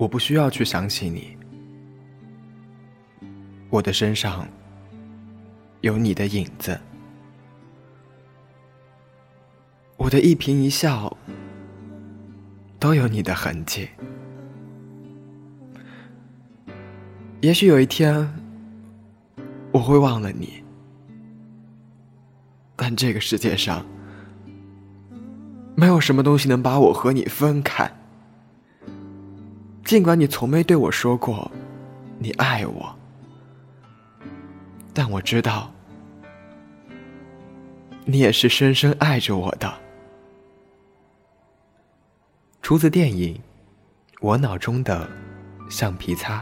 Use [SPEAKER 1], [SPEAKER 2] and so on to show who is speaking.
[SPEAKER 1] 我不需要去想起你，我的身上有你的影子，我的一颦一笑都有你的痕迹。也许有一天我会忘了你，但这个世界上没有什么东西能把我和你分开。尽管你从没对我说过你爱我，但我知道你也是深深爱着我的。出自电影《我脑中的橡皮擦》。